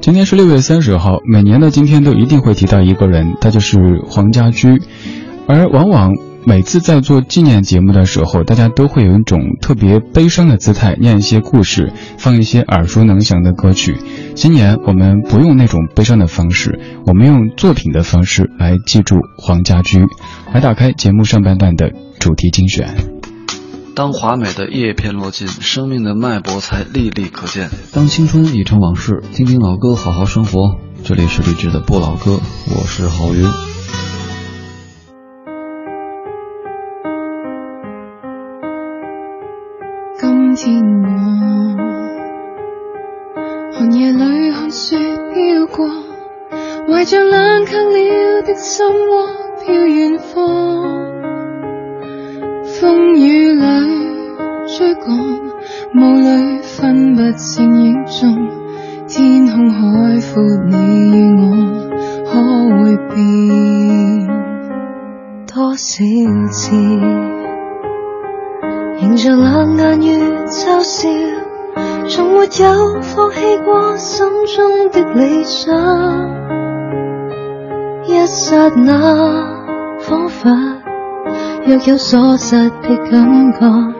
今天是六月三十号，每年的今天都一定会提到一个人，他就是黄家驹。而往往每次在做纪念节目的时候，大家都会有一种特别悲伤的姿态，念一些故事，放一些耳熟能详的歌曲。今年我们不用那种悲伤的方式，我们用作品的方式来记住黄家驹。来打开节目上半段的主题精选。当华美的叶片落尽，生命的脉搏才历历可见。当青春已成往事，听听老歌，好好生活。这里是励志的不老歌，我是郝云。今天我寒夜里看雪飘过，怀着冷却了的心窝飘远方。追赶，雾里分不清影踪。天空海阔，你与我可会变？多少次，迎着冷眼与嘲笑，从没有放弃过心中的理想。一刹那，仿佛。若有所失的感觉，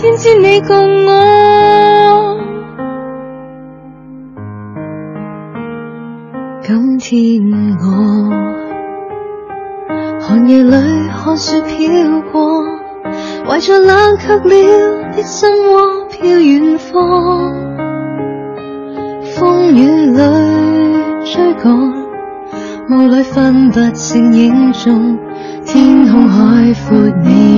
天知你共我？今天我寒夜里看雪飘过，怀着冷却了的心窝飘远方。风雨里追赶，雾里分不清影踪。天空海阔，你。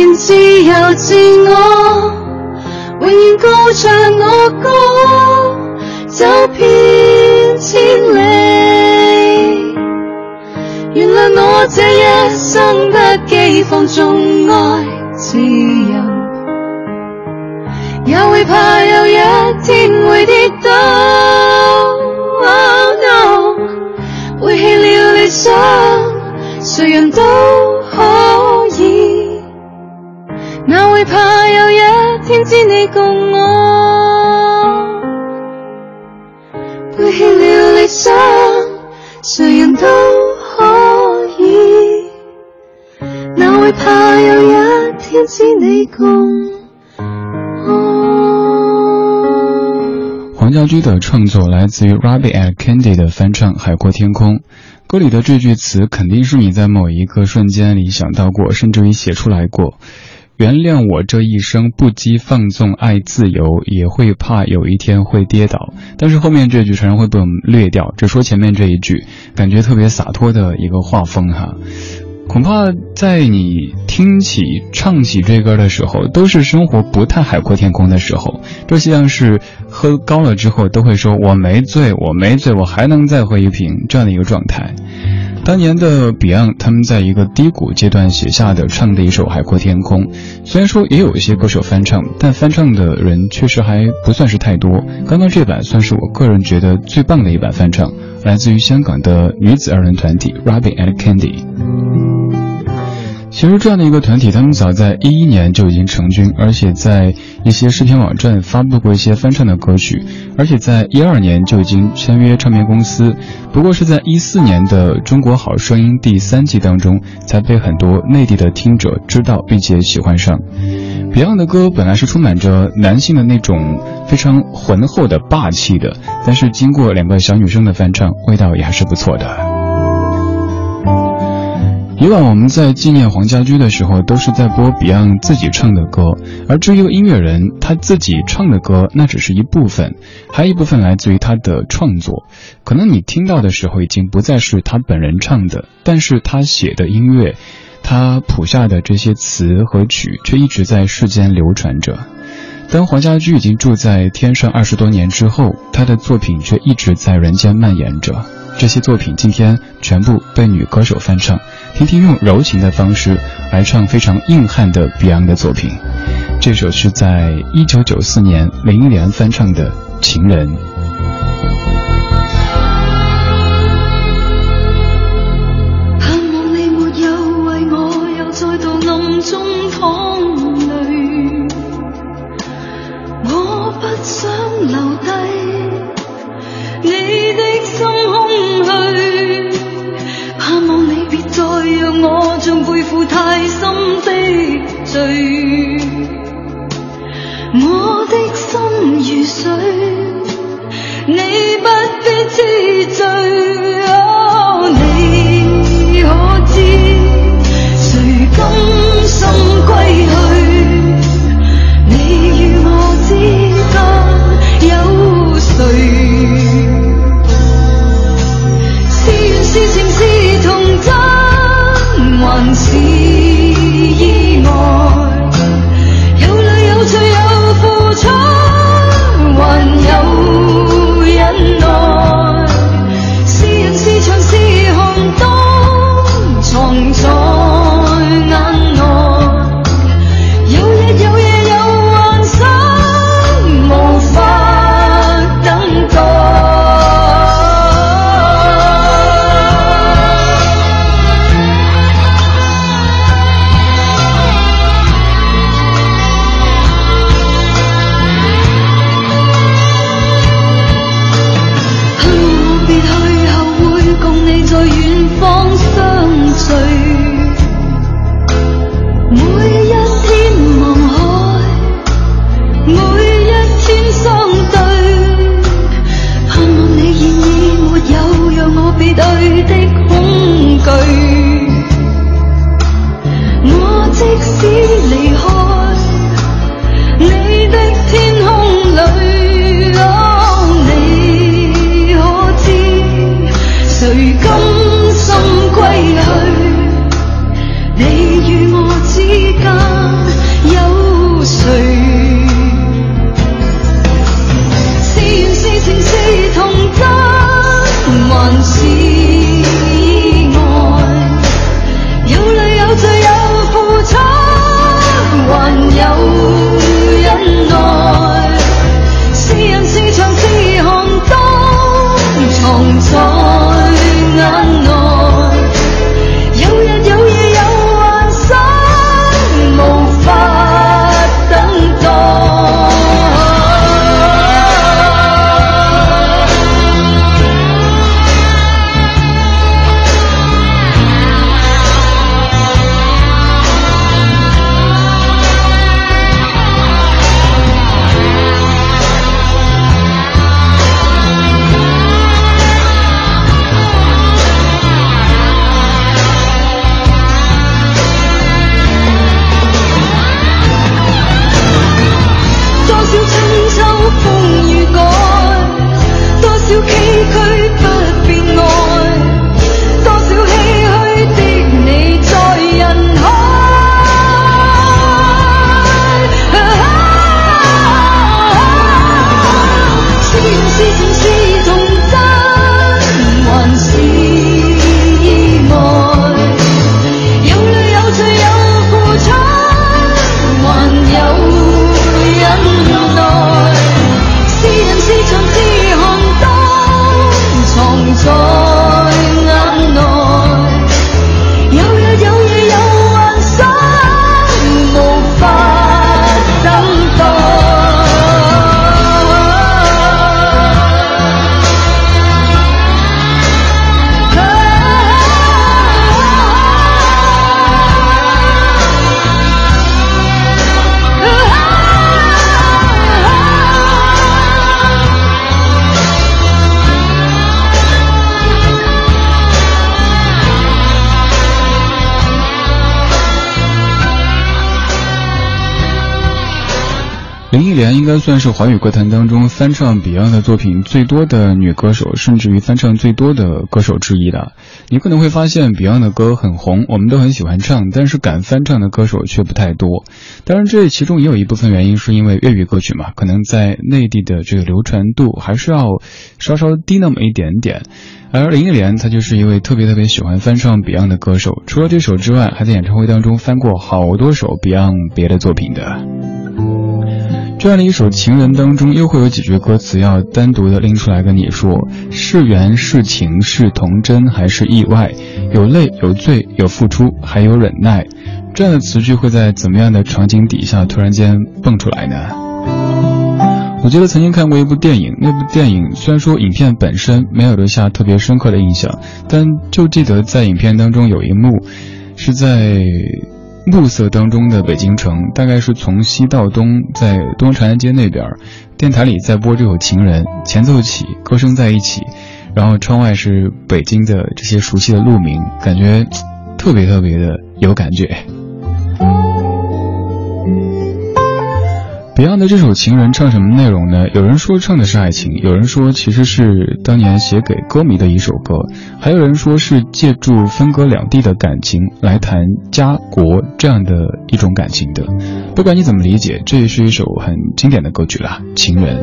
然自由自我，永远高唱我歌，走遍千里。原谅我这一生不羁放纵爱自由，也会怕有一天会跌倒。背弃了理想，谁人都可。哪会怕有一天只你共我？背弃了理想，谁人都可以。哪会怕有一天只你共我？黄家驹的创作来自于 Rabbit and Candy 的翻唱《海阔天空》，歌里的这句词肯定是你在某一个瞬间里想到过，甚至于写出来过。原谅我这一生不羁放纵爱自由，也会怕有一天会跌倒。但是后面这句常常会被我们略掉，只说前面这一句，感觉特别洒脱的一个画风哈。恐怕在你听起、唱起这歌的时候，都是生活不太海阔天空的时候。就像是喝高了之后，都会说我没醉，我没醉，我还能再喝一瓶这样的一个状态。当年的 Beyond，他们在一个低谷阶段写下的唱的一首《海阔天空》，虽然说也有一些歌手翻唱，但翻唱的人确实还不算是太多。刚刚这版算是我个人觉得最棒的一版翻唱，来自于香港的女子二人团体 Rabbit and Candy。其实这样的一个团体，他们早在一一年就已经成军，而且在一些视频网站发布过一些翻唱的歌曲，而且在一二年就已经签约唱片公司。不过是在一四年的《中国好声音》第三季当中，才被很多内地的听者知道并且喜欢上。Beyond 的歌本来是充满着男性的那种非常浑厚的、霸气的。但是经过两个小女生的翻唱，味道也还是不错的。以往我们在纪念黄家驹的时候，都是在播 Beyond 自己唱的歌，而至于音乐人他自己唱的歌，那只是一部分，还有一部分来自于他的创作。可能你听到的时候，已经不再是他本人唱的，但是他写的音乐，他谱下的这些词和曲，却一直在世间流传着。当黄家驹已经住在天上二十多年之后，他的作品却一直在人间蔓延着。这些作品今天全部被女歌手翻唱，听听用柔情的方式来唱非常硬汉的 Beyond 的作品。这首是在一九九四年林忆莲翻唱的《情人》。留低你的像背负太深的罪，我的心如水，你不必知罪。哦，你可知，谁甘心归去？该算是华语歌坛当中翻唱 Beyond 的作品最多的女歌手，甚至于翻唱最多的歌手之一了。你可能会发现 Beyond 的歌很红，我们都很喜欢唱，但是敢翻唱的歌手却不太多。当然，这其中也有一部分原因是因为粤语歌曲嘛，可能在内地的这个流传度还是要稍稍低那么一点点。而林忆莲她就是一位特别特别喜欢翻唱 Beyond 的歌手，除了这首之外，还在演唱会当中翻过好多首 Beyond 别的作品的。这样的一首《情人》当中，又会有几句歌词要单独的拎出来跟你说：是缘是情是童真还是意外？有泪有醉有付出还有忍耐，这样的词句会在怎么样的场景底下突然间蹦出来呢？我记得曾经看过一部电影，那部电影虽然说影片本身没有留下特别深刻的印象，但就记得在影片当中有一幕是在。暮色当中的北京城，大概是从西到东，在东长安街那边，电台里在播这首《情人》，前奏起，歌声在一起，然后窗外是北京的这些熟悉的路名，感觉特别特别的有感觉。Beyond 的这首《情人》唱什么内容呢？有人说唱的是爱情，有人说其实是当年写给歌迷的一首歌，还有人说是借助分隔两地的感情来谈家国这样的一种感情的。不管你怎么理解，这也是一首很经典的歌曲啦，《情人》。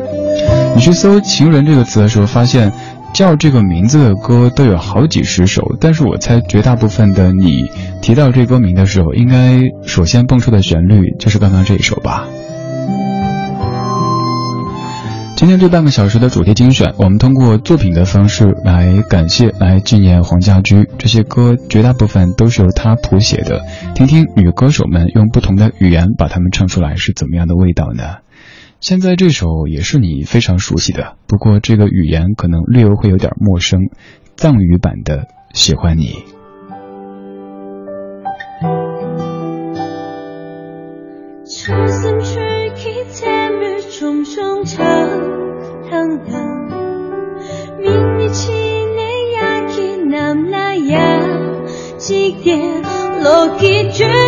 你去搜“情人”这个词的时候，发现叫这个名字的歌都有好几十首，但是我猜绝大部分的你提到这歌名的时候，应该首先蹦出的旋律就是刚刚这一首吧。今天这半个小时的主题精选，我们通过作品的方式来感谢、来纪念黄家驹。这些歌绝大部分都是由他谱写的，听听女歌手们用不同的语言把它们唱出来是怎么样的味道呢？现在这首也是你非常熟悉的，不过这个语言可能略微会有点陌生，藏语版的《喜欢你》。一句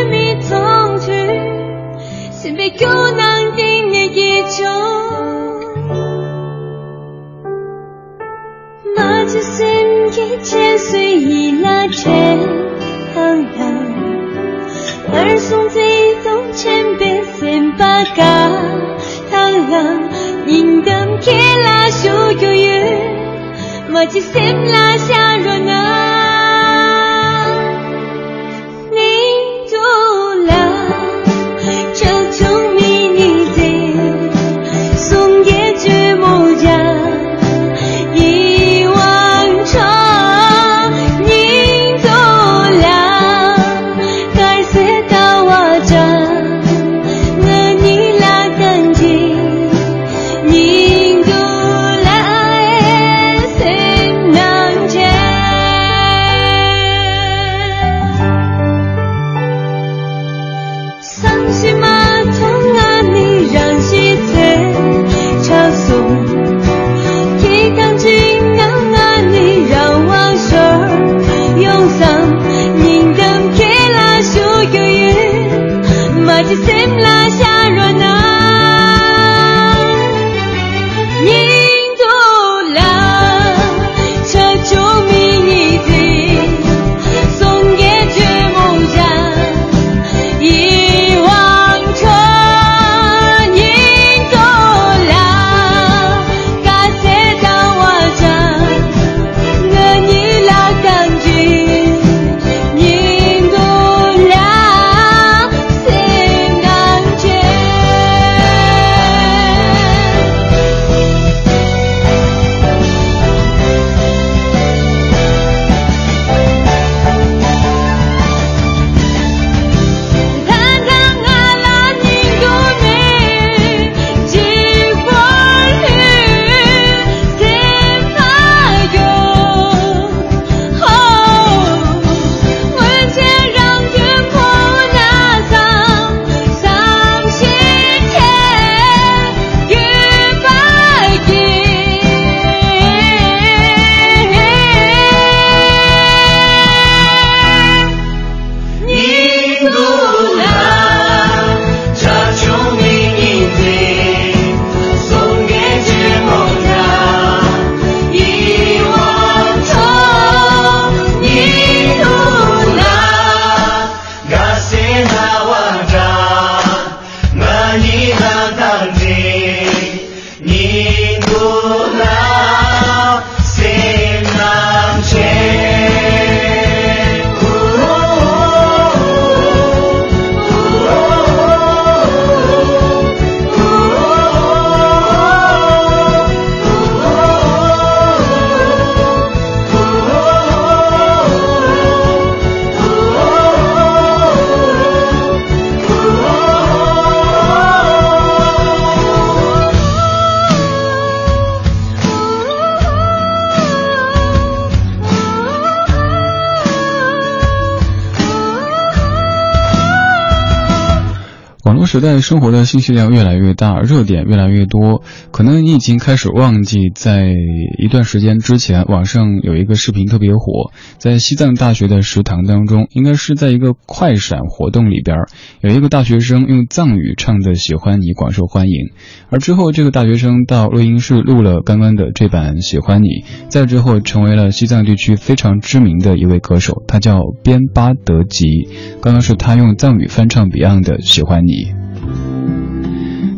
个时代生活的信息量越来越大，热点越来越多，可能你已经开始忘记，在一段时间之前，网上有一个视频特别火，在西藏大学的食堂当中，应该是在一个快闪活动里边，有一个大学生用藏语唱的《喜欢你》广受欢迎，而之后这个大学生到录音室录了刚刚的这版《喜欢你》，再之后成为了西藏地区非常知名的一位歌手，他叫边巴德吉，刚刚是他用藏语翻唱 Beyond 的《喜欢你》。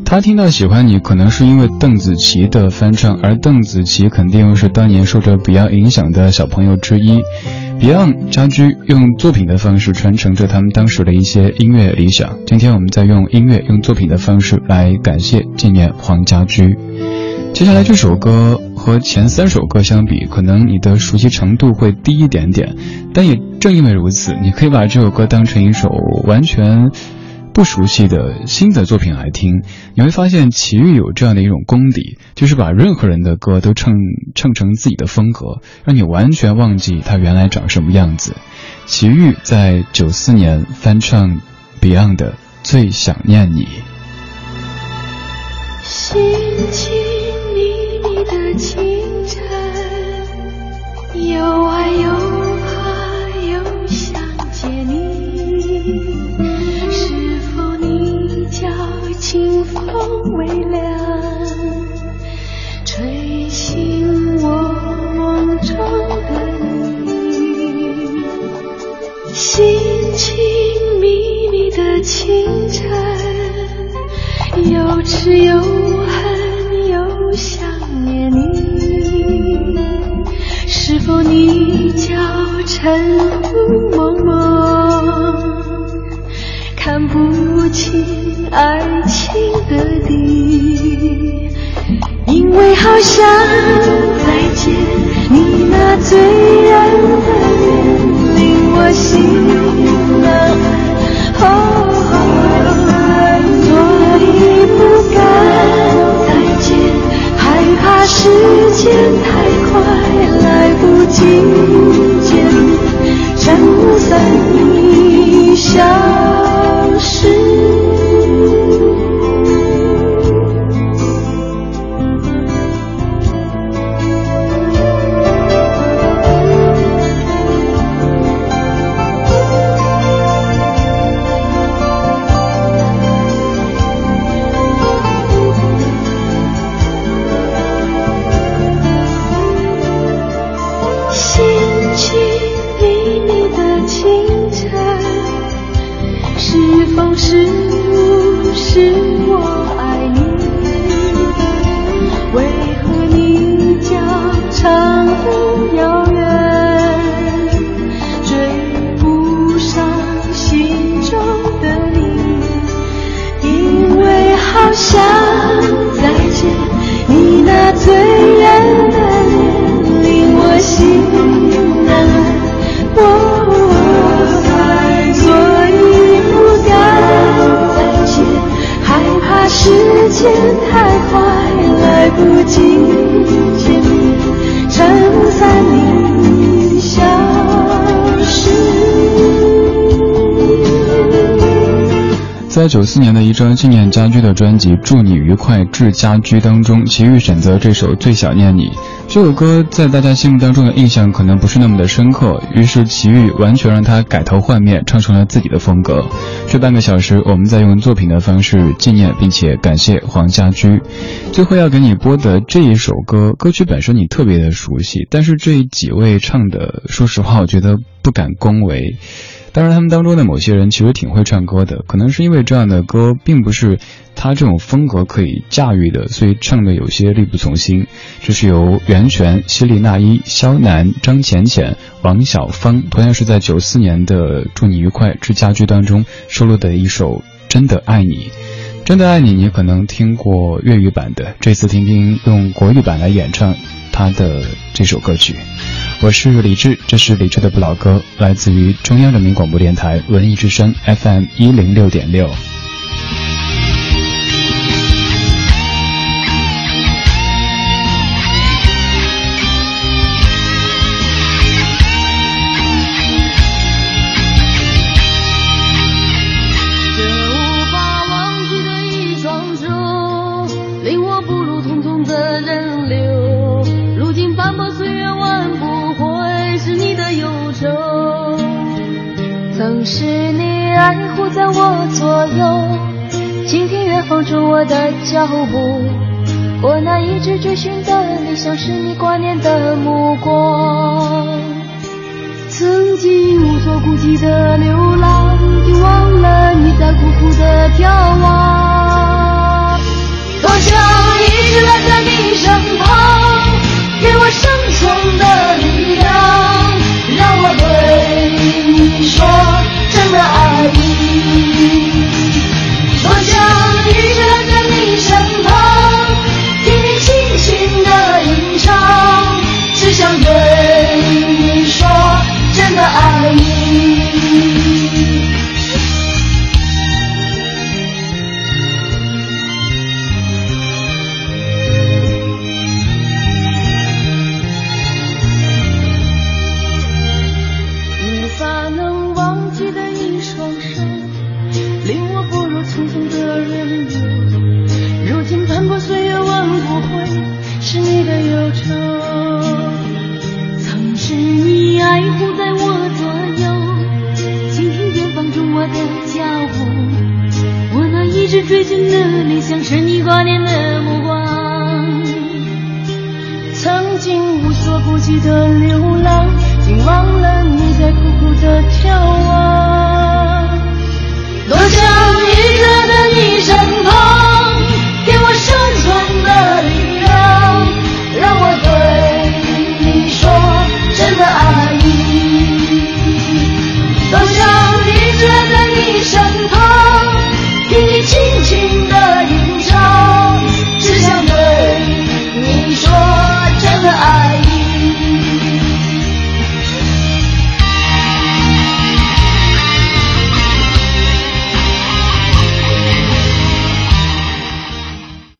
他听到喜欢你，可能是因为邓紫棋的翻唱，而邓紫棋肯定又是当年受着 Beyond 影响的小朋友之一。Beyond 家居用作品的方式传承着他们当时的一些音乐理想。今天我们再用音乐、用作品的方式来感谢、纪念黄家驹。接下来这首歌和前三首歌相比，可能你的熟悉程度会低一点点，但也正因为如此，你可以把这首歌当成一首完全。不熟悉的新的作品来听，你会发现齐豫有这样的一种功底，就是把任何人的歌都唱唱成自己的风格，让你完全忘记他原来长什么样子。齐豫在九四年翻唱 Beyond 的《最想念你》。心情迷离的清晨，又爱又。清风微凉，吹醒我梦中的你。心情迷离的清晨，又痴又恨又想念你。是否你叫晨雾蒙蒙？看不清爱情好想再见你那醉人的脸，令我心难安。所以不敢再见，害怕时间太快，来不及九四年的一张纪念家居的专辑《祝你愉快致家居》当中，齐豫选择这首《最想念你》。这首歌在大家心目当中的印象可能不是那么的深刻，于是齐豫完全让它改头换面，唱成了自己的风格。这半个小时，我们在用作品的方式纪念并且感谢黄家驹。最后要给你播的这一首歌，歌曲本身你特别的熟悉，但是这几位唱的，说实话，我觉得不敢恭维。当然，他们当中的某些人其实挺会唱歌的，可能是因为这样的歌并不是他这种风格可以驾驭的，所以唱的有些力不从心。这是由袁泉、希利娜依、肖楠、张浅浅、王小芳，同样是在九四年的《祝你愉快之家居》当中收录的一首《真的爱你》。真的爱你，你可能听过粤语版的，这次听听用国语版来演唱他的这首歌曲。我是李志，这是李志的不老歌，来自于中央人民广播电台文艺之声 FM 一零六点六。曾是你爱护在我左右，倾听远方中我的脚步。我那一直追寻的理想，是你挂念的目光。曾经无所顾忌的流浪，竟忘了你在苦苦的眺望。多想一直赖在你身旁，给我生存的力量，让我对你说真的爱你。多想一直跟在你身旁，记得流浪，竟忘了你在苦苦的眺望。